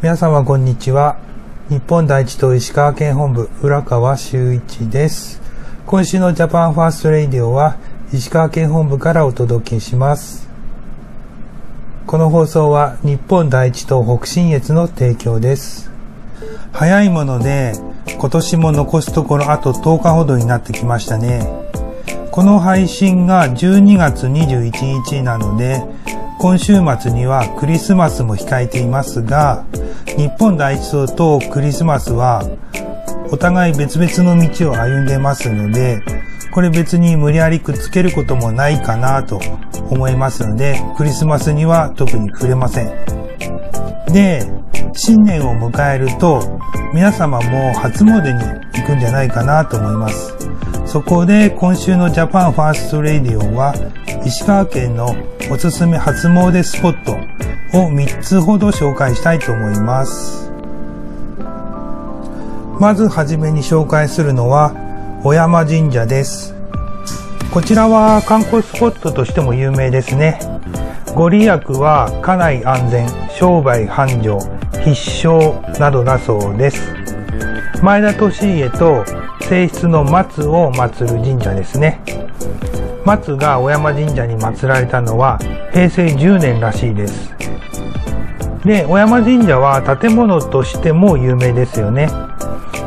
皆様こんにちは。日本第一党石川県本部浦川修一です。今週のジャパンファーストレイディオは石川県本部からお届けします。この放送は日本第一党北信越の提供です。早いもので今年も残すところあと10日ほどになってきましたね。この配信が12月21日なので今週末にはクリスマスも控えていますが、日本第一党とクリスマスはお互い別々の道を歩んでますので、これ別に無理やりくっつけることもないかなと思いますので、クリスマスには特に触れません。で、新年を迎えると、皆様も初詣に行くんじゃないかなと思います。そこで今週のジャパンファーストレディオは、石川県のおすすめ初詣スポットを3つほど紹介したいと思います。まずはじめに紹介するのは、小山神社です。こちらは観光スポットとしても有名ですね。ご利益は家内安全、商売繁盛、必勝などだそうです。前田利家と正室の松を祀る神社ですね。松が小山神社に祀られたのは平成10年らしいです。で、小山神社は建物としても有名ですよね。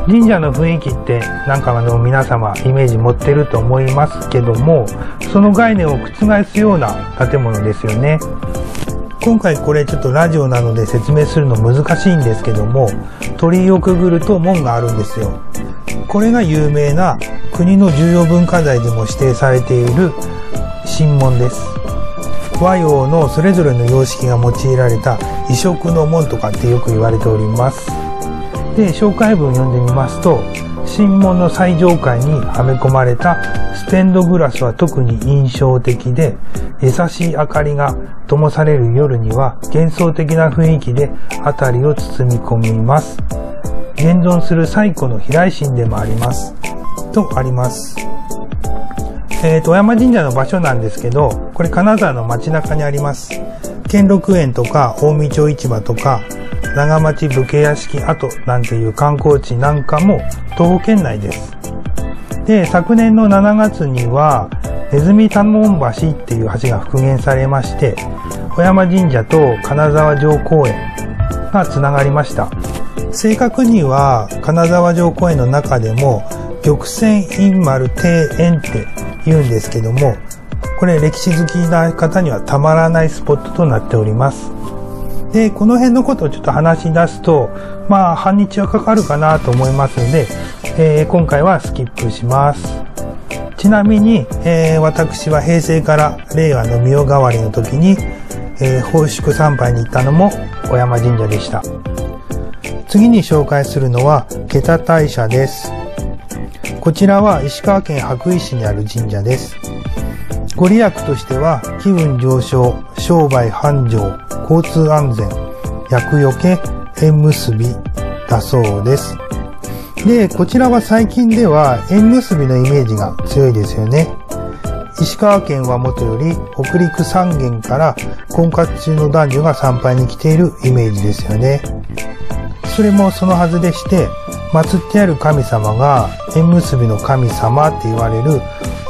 神社の雰囲気ってなんかあの皆様イメージ持ってると思いますけども、その概念を覆すような建物ですよね。今回これちょっとラジオなので説明するの難しいんですけども、鳥居をくぐると門があるんですよ。これが有名な国の重要文化財でも指定されている神門です。和洋のそれぞれの様式が用いられた異色の門とかってよく言われております。で、紹介文を読んでみますと、神門の最上階にはめ込まれたステンドグラスは特に印象的で、優しい明かりが灯される夜には幻想的な雰囲気で辺りを包み込みます。現存する最古の飛来神でもあります。とあります。えー、と、山神社の場所なんですけど、これ金沢の街中にあります。兼六園とか、大見町市場とか、長町武家屋敷跡なんていう観光地なんかも東北県内です。で、昨年の7月には、ネズミ多門橋っていう橋が復元されまして、小山神社と金沢城公園が繋がりました。正確には、金沢城公園の中でも、玉泉院丸庭園って言うんですけども、これ歴史好きな方にはたまらないスポットとなっております。で、この辺のことをちょっと話し出すと、まあ、半日はかかるかなと思いますので、えー、今回はスキップします。ちなみに、えー、私は平成から令和の御代替わりの時に、えー、奉祝参拝に行ったのも小山神社でした。次に紹介するのは、桁田大社です。こちらは石川県白衣市にある神社です。ご利益としては、気分上昇、商売繁盛、交通安全、厄除け、縁結びだそうです。で、こちらは最近では縁結びのイメージが強いですよね。石川県はもとより北陸三県から婚活中の男女が参拝に来ているイメージですよね。それもそのはずでして、祀ってある神様が縁結びの神様って言われる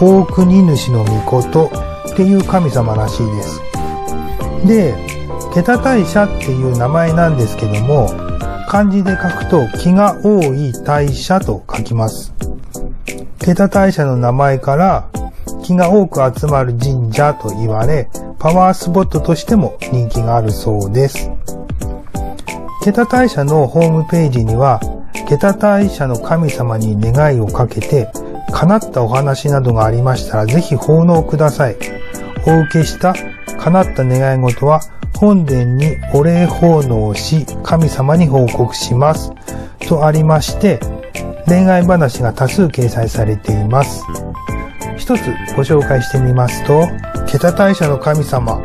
大国主の御事っていう神様らしいです。で、桁大社っていう名前なんですけども、漢字で書くと気が多い大社と書きます。桁大社の名前から気が多く集まる神社と言われ、パワースポットとしても人気があるそうです。桁大社のホームページには、桁大社の神様に願いをかけて、叶ったお話などがありましたら、ぜひ奉納ください。お受けした叶った願い事は、本殿にお礼奉納し、神様に報告します。とありまして、恋愛話が多数掲載されています。一つご紹介してみますと、桁大社の神様、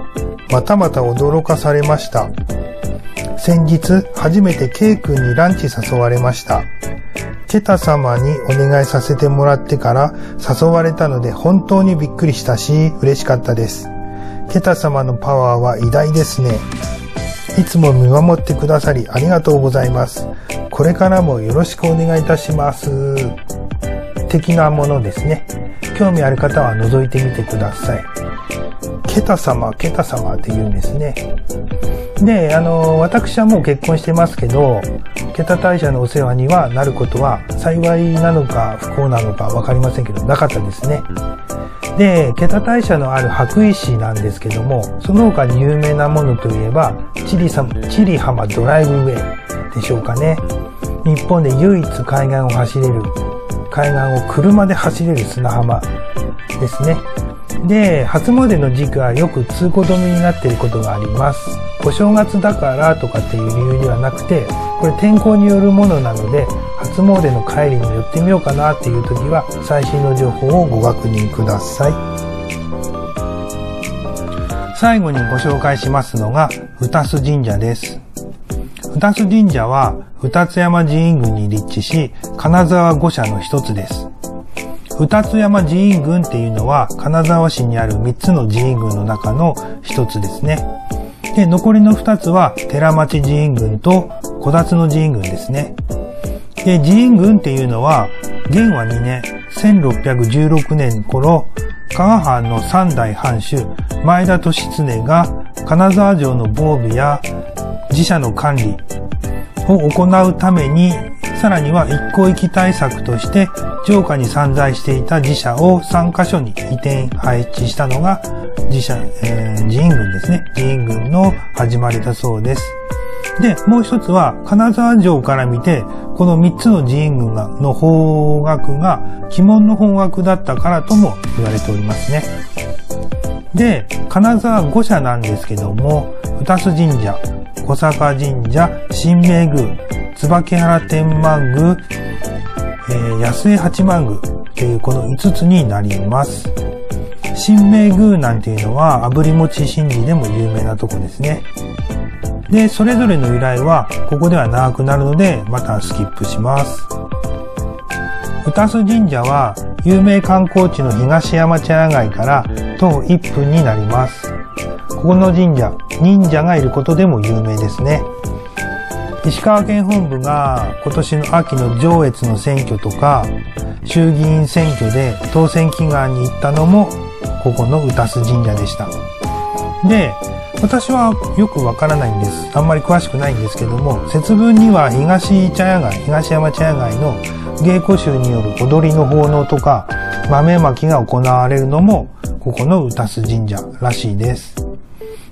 またまた驚かされました。先日、初めて K 君にランチ誘われました。ケタ様にお願いさせてもらってから誘われたので本当にびっくりしたし嬉しかったです。ケタ様のパワーは偉大ですね。いつも見守ってくださりありがとうございます。これからもよろしくお願いいたします。的なものですね。興味ある方は覗いてみてください。ケタ様、ケタ様って言うんですね。で、あの、私はもう結婚してますけど、ケタ大社のお世話にはなることは幸いなのか不幸なのかわかりませんけど、なかったですね。で、ケタ大社のある白石なんですけども、その他に有名なものといえば、チリサチリ浜ドライブウェイでしょうかね。日本で唯一海岸を走れる、海岸を車で走れる砂浜ですね。で、初詣の時期はよく通行止めになっていることがあります。お正月だからとかっていう理由ではなくて、これ天候によるものなので、初詣の帰りに寄ってみようかなっていう時は、最新の情報をご確認ください。最後にご紹介しますのが、二須神社です。二須神社は、二津山寺院群に立地し、金沢五社の一つです。二津山寺院群っていうのは、金沢市にある三つの寺院群の中の一つですね。で、残りの二つは、寺町寺院群と小立の寺院群ですね。で、寺院群っていうのは、元和2年、1616年頃、加賀藩の三代藩主、前田利常が金沢城の防備や自社の管理を行うためにさらには一向一対策として城下に散在していた自社を3カ所に移転配置したのが自社、えー、寺院軍ですね。寺院軍の始まりだそうです。で、もう一つは、金沢城から見て、この三つの寺院軍がの方角が鬼門の方角だったからとも言われておりますね。で、金沢五社なんですけども、二須神社、小坂神社、新明宮、椿原天満宮、えー、安江八幡宮っていうこの5つになります。新明宮なんていうのは炙り餅神事でも有名なとこですね。で、それぞれの由来はここでは長くなるのでまたスキップします。歌須神社は有名観光地の東山茶屋街から徒歩1分になります。ここの神社、忍者がいることでも有名ですね。石川県本部が今年の秋の上越の選挙とか、衆議院選挙で当選祈願に行ったのも、ここの歌須神社でした。で、私はよくわからないんです。あんまり詳しくないんですけども、節分には東茶屋街、東山茶屋街の芸妓衆による踊りの奉納とか、豆まきが行われるのも、ここの歌須神社らしいです。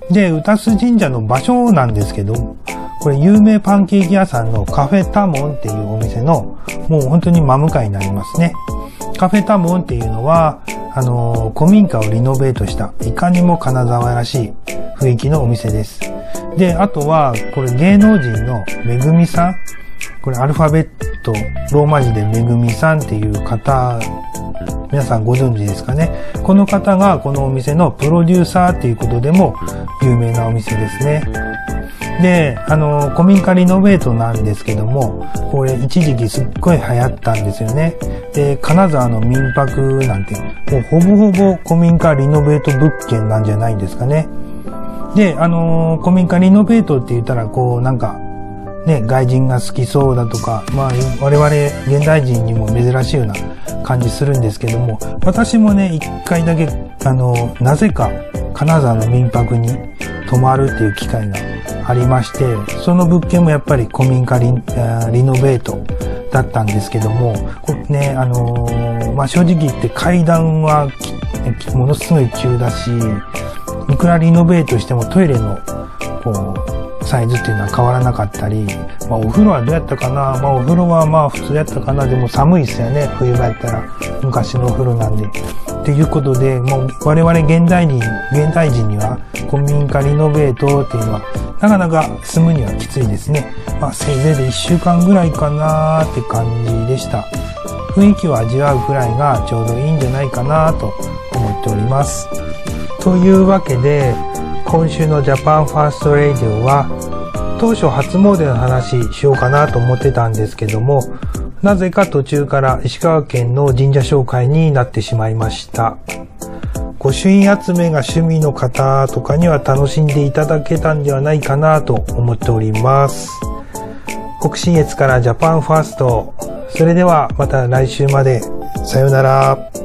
で、歌須神社の場所なんですけど、これ有名パンケーキ屋さんのカフェタモンっていうお店の、もう本当に真向かいになりますね。カフェタモンっていうのは、あのー、古民家をリノベートした、いかにも金沢らしい雰囲気のお店です。で、あとは、これ芸能人のめぐみさん。これアルファベット、ローマ字でめぐみさんっていう方、皆さんご存知ですかね。この方がこのお店のプロデューサーっていうことでも有名なお店ですね。で、あの、古民家リノベートなんですけども、これ一時期すっごい流行ったんですよね。で、金沢の民泊なんて、もうほぼほぼ古民家リノベート物件なんじゃないんですかね。で、あの、古民家リノベートって言ったら、こう、なんか、ね、外人が好きそうだとか、まあ、我々現代人にも珍しいような感じするんですけども、私もね、一回だけ、あの、なぜか金沢の民泊に泊まるっていう機会がありまして、その物件もやっぱり古民家リリノベートだったんですけども、こね、あのー、まあ、正直言って階段はものすごい急だし、いくらリノベートしてもトイレの、こう、サイズっていうのは変わらなかったり、まあ、お風呂はどうやったかなまあ、お風呂はまあ普通やったかなでも寒いっすよね。冬場やったら。昔のお風呂なんで。っていうことで、もう我々現代人、現代人には古民家リノベートっていうのはなかなか住むにはきついですね。まあせいぜいで1週間ぐらいかなーって感じでした。雰囲気を味わうくらいがちょうどいいんじゃないかなと思っております。というわけで、今週のジャパンファーストレディオは当初初詣の話しようかなと思ってたんですけども、なぜか途中から石川県の神社紹介になってしまいました。御朱印集めが趣味の方とかには楽しんでいただけたんではないかなと思っております。北信越からジャパンファースト。それではまた来週まで。さようなら。